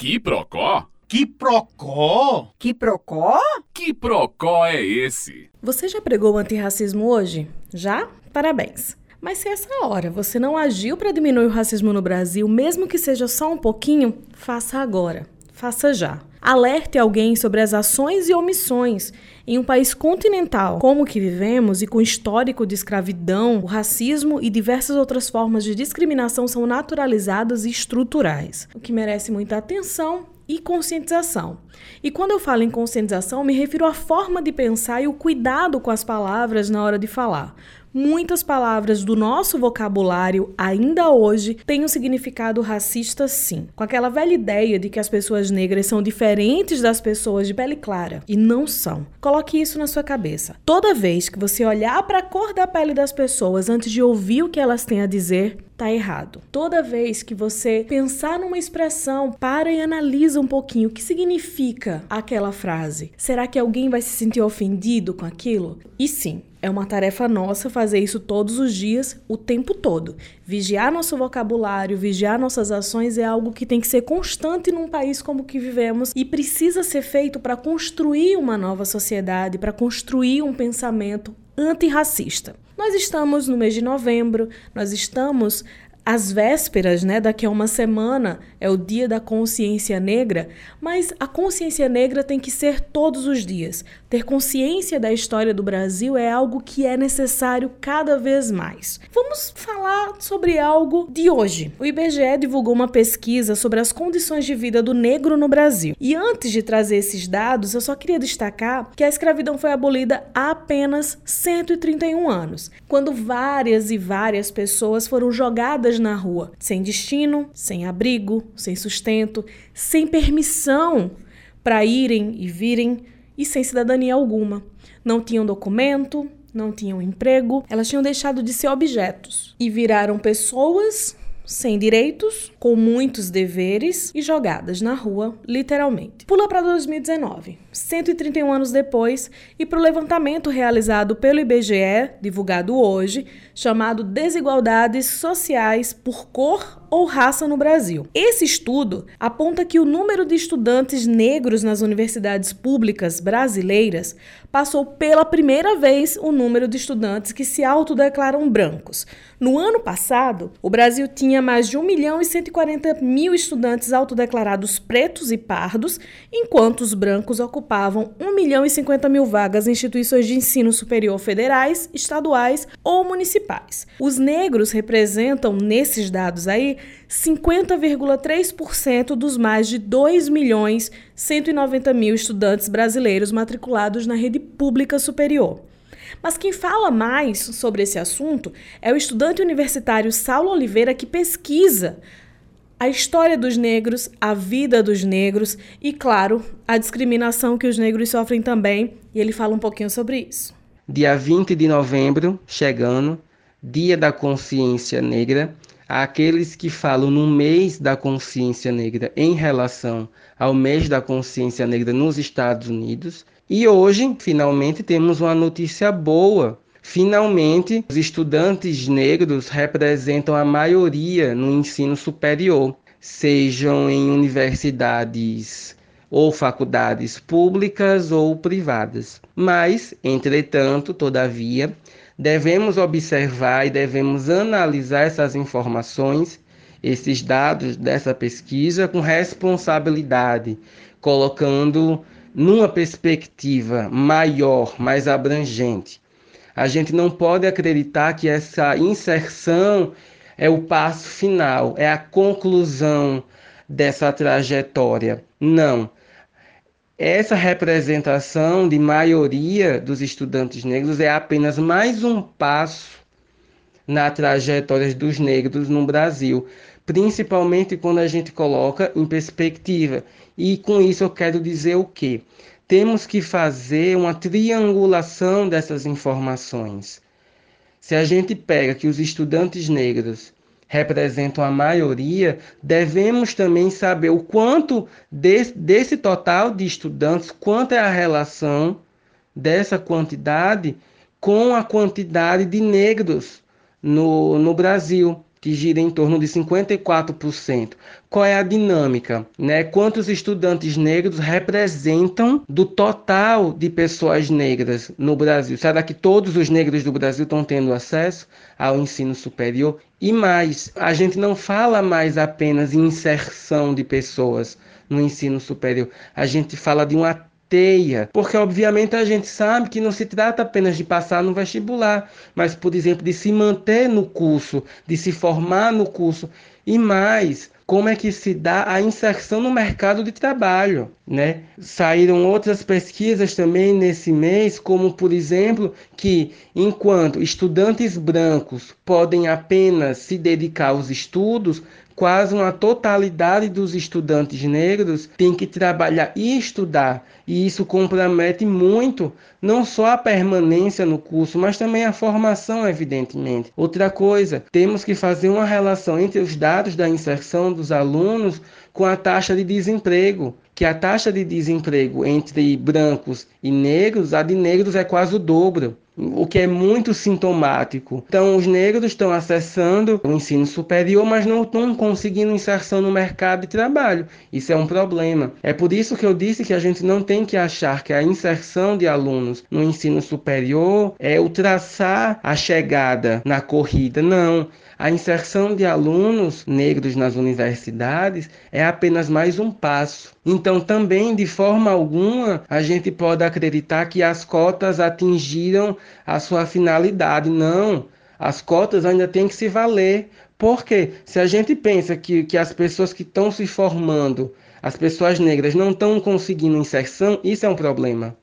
Que procó? Que procó? Que procó? Que procó é esse? Você já pregou o antirracismo hoje? Já? Parabéns. Mas se essa hora você não agiu para diminuir o racismo no Brasil, mesmo que seja só um pouquinho, faça agora. Faça já. Alerte alguém sobre as ações e omissões. Em um país continental como o que vivemos e com histórico de escravidão, o racismo e diversas outras formas de discriminação são naturalizadas e estruturais, o que merece muita atenção e conscientização. E quando eu falo em conscientização, me refiro à forma de pensar e o cuidado com as palavras na hora de falar. Muitas palavras do nosso vocabulário, ainda hoje, têm um significado racista, sim. Com aquela velha ideia de que as pessoas negras são diferentes das pessoas de pele clara. E não são. Coloque isso na sua cabeça. Toda vez que você olhar para a cor da pele das pessoas antes de ouvir o que elas têm a dizer, tá errado. Toda vez que você pensar numa expressão, para e analisa um pouquinho o que significa aquela frase. Será que alguém vai se sentir ofendido com aquilo? E sim, é uma tarefa nossa fazer isso todos os dias, o tempo todo. Vigiar nosso vocabulário, vigiar nossas ações é algo que tem que ser constante num país como o que vivemos e precisa ser feito para construir uma nova sociedade, para construir um pensamento antirracista. Nós estamos no mês de novembro, nós estamos às vésperas, né, daqui a uma semana é o Dia da Consciência Negra, mas a consciência negra tem que ser todos os dias. Ter consciência da história do Brasil é algo que é necessário cada vez mais. Vamos falar sobre algo de hoje. O IBGE divulgou uma pesquisa sobre as condições de vida do negro no Brasil. E antes de trazer esses dados, eu só queria destacar que a escravidão foi abolida há apenas 131 anos, quando várias e várias pessoas foram jogadas na rua, sem destino, sem abrigo, sem sustento, sem permissão para irem e virem e sem cidadania alguma. Não tinham documento, não tinham emprego, elas tinham deixado de ser objetos e viraram pessoas sem direitos, com muitos deveres e jogadas na rua, literalmente. Pula para 2019, 131 anos depois, e para o levantamento realizado pelo IBGE, divulgado hoje, chamado Desigualdades Sociais por Cor ou raça no Brasil. Esse estudo aponta que o número de estudantes negros nas universidades públicas brasileiras passou pela primeira vez o número de estudantes que se autodeclaram brancos. No ano passado, o Brasil tinha mais de 1 milhão e 140 mil estudantes autodeclarados pretos e pardos, enquanto os brancos ocupavam 1 milhão e 50 mil vagas em instituições de ensino superior federais, estaduais ou municipais. Os negros representam, nesses dados aí, 50,3% dos mais de 2 milhões 190 mil estudantes brasileiros matriculados na rede pública superior. Mas quem fala mais sobre esse assunto é o estudante universitário Saulo Oliveira, que pesquisa a história dos negros, a vida dos negros e, claro, a discriminação que os negros sofrem também. E ele fala um pouquinho sobre isso. Dia 20 de novembro, chegando, Dia da Consciência Negra, àqueles que falam no mês da consciência negra em relação ao mês da consciência negra nos Estados Unidos. E hoje, finalmente, temos uma notícia boa. Finalmente, os estudantes negros representam a maioria no ensino superior, sejam em universidades ou faculdades públicas ou privadas. Mas, entretanto, todavia, devemos observar e devemos analisar essas informações, esses dados dessa pesquisa com responsabilidade, colocando numa perspectiva maior, mais abrangente. A gente não pode acreditar que essa inserção é o passo final, é a conclusão dessa trajetória. Não essa representação de maioria dos estudantes negros é apenas mais um passo na trajetória dos negros no Brasil, principalmente quando a gente coloca em perspectiva. E com isso eu quero dizer o quê? Temos que fazer uma triangulação dessas informações. Se a gente pega que os estudantes negros representam a maioria, devemos também saber o quanto desse, desse total de estudantes, quanto é a relação dessa quantidade com a quantidade de negros no, no Brasil. Que gira em torno de 54%. Qual é a dinâmica? Né? Quantos estudantes negros representam do total de pessoas negras no Brasil? Será que todos os negros do Brasil estão tendo acesso ao ensino superior? E mais, a gente não fala mais apenas em inserção de pessoas no ensino superior, a gente fala de uma teia, porque obviamente a gente sabe que não se trata apenas de passar no vestibular, mas, por exemplo, de se manter no curso, de se formar no curso e mais, como é que se dá a inserção no mercado de trabalho, né? Saíram outras pesquisas também nesse mês, como por exemplo, que enquanto estudantes brancos podem apenas se dedicar aos estudos, quase uma totalidade dos estudantes negros tem que trabalhar e estudar, e isso compromete muito não só a permanência no curso, mas também a formação, evidentemente. Outra coisa, temos que fazer uma relação entre os dados da inserção dos alunos com a taxa de desemprego, que a taxa de desemprego entre brancos e negros, a de negros é quase o dobro o que é muito sintomático. Então, os negros estão acessando o ensino superior, mas não estão conseguindo inserção no mercado de trabalho. Isso é um problema. É por isso que eu disse que a gente não tem que achar que a inserção de alunos no ensino superior é ultrapassar a chegada na corrida. Não. A inserção de alunos negros nas universidades é apenas mais um passo. Então, também, de forma alguma, a gente pode acreditar que as cotas atingiram a sua finalidade. Não. As cotas ainda têm que se valer. Porque se a gente pensa que, que as pessoas que estão se formando, as pessoas negras, não estão conseguindo inserção, isso é um problema.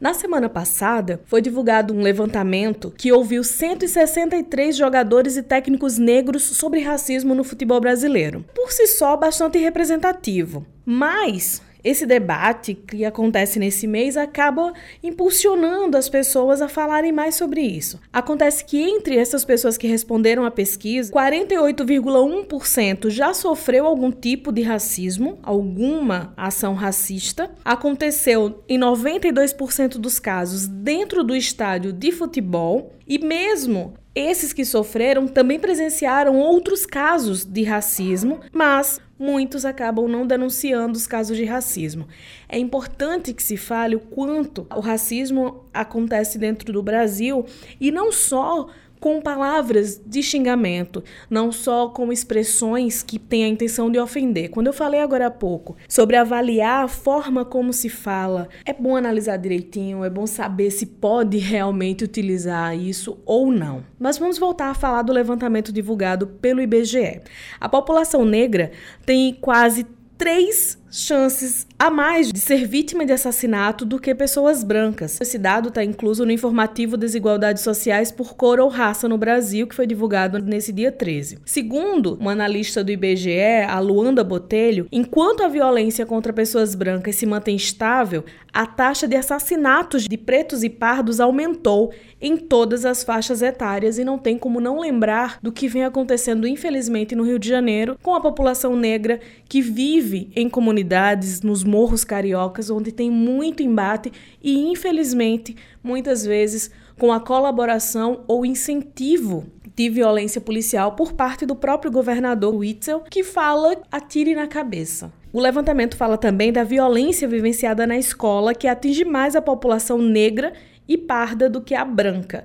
Na semana passada, foi divulgado um levantamento que ouviu 163 jogadores e técnicos negros sobre racismo no futebol brasileiro. Por si só, bastante representativo. Mas esse debate que acontece nesse mês acaba impulsionando as pessoas a falarem mais sobre isso. Acontece que entre essas pessoas que responderam à pesquisa, 48,1% já sofreu algum tipo de racismo, alguma ação racista. Aconteceu em 92% dos casos dentro do estádio de futebol e mesmo esses que sofreram também presenciaram outros casos de racismo, mas muitos acabam não denunciando os casos de racismo. É importante que se fale o quanto o racismo acontece dentro do Brasil e não só com palavras de xingamento, não só com expressões que têm a intenção de ofender. Quando eu falei agora há pouco sobre avaliar a forma como se fala, é bom analisar direitinho, é bom saber se pode realmente utilizar isso ou não. Mas vamos voltar a falar do levantamento divulgado pelo IBGE. A população negra tem quase três chances a mais de ser vítima de assassinato do que pessoas brancas. Esse dado está incluso no informativo Desigualdades Sociais por Cor ou Raça no Brasil, que foi divulgado nesse dia 13. Segundo uma analista do IBGE, a Luanda Botelho, enquanto a violência contra pessoas brancas se mantém estável, a taxa de assassinatos de pretos e pardos aumentou em todas as faixas etárias e não tem como não lembrar do que vem acontecendo, infelizmente, no Rio de Janeiro com a população negra que vive em comunidades comunidades nos morros cariocas, onde tem muito embate e, infelizmente, muitas vezes com a colaboração ou incentivo de violência policial por parte do próprio governador Witzel, que fala atire na cabeça. O levantamento fala também da violência vivenciada na escola, que atinge mais a população negra e parda do que a branca.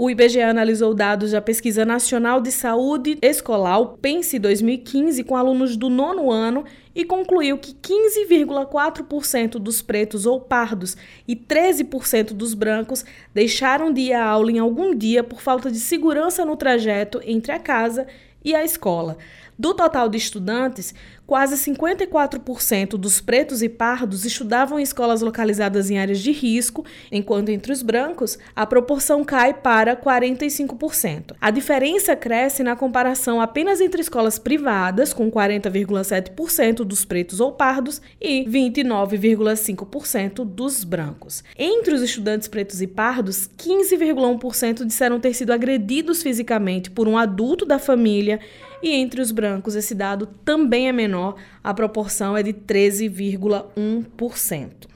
O IBGE analisou dados da Pesquisa Nacional de Saúde Escolar, o PENSE 2015, com alunos do nono ano e concluiu que 15,4% dos pretos ou pardos e 13% dos brancos deixaram de ir à aula em algum dia por falta de segurança no trajeto entre a casa e a escola. Do total de estudantes, quase 54% dos pretos e pardos estudavam em escolas localizadas em áreas de risco, enquanto entre os brancos a proporção cai para 45%. A diferença cresce na comparação apenas entre escolas privadas, com 40,7% dos pretos ou pardos e 29,5% dos brancos. Entre os estudantes pretos e pardos, 15,1% disseram ter sido agredidos fisicamente por um adulto da família e entre os brancos esse dado também é menor, a proporção é de 13,1%.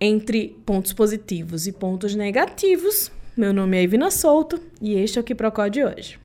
Entre pontos positivos e pontos negativos, meu nome é Ivina Souto e este é o Que Procó de hoje.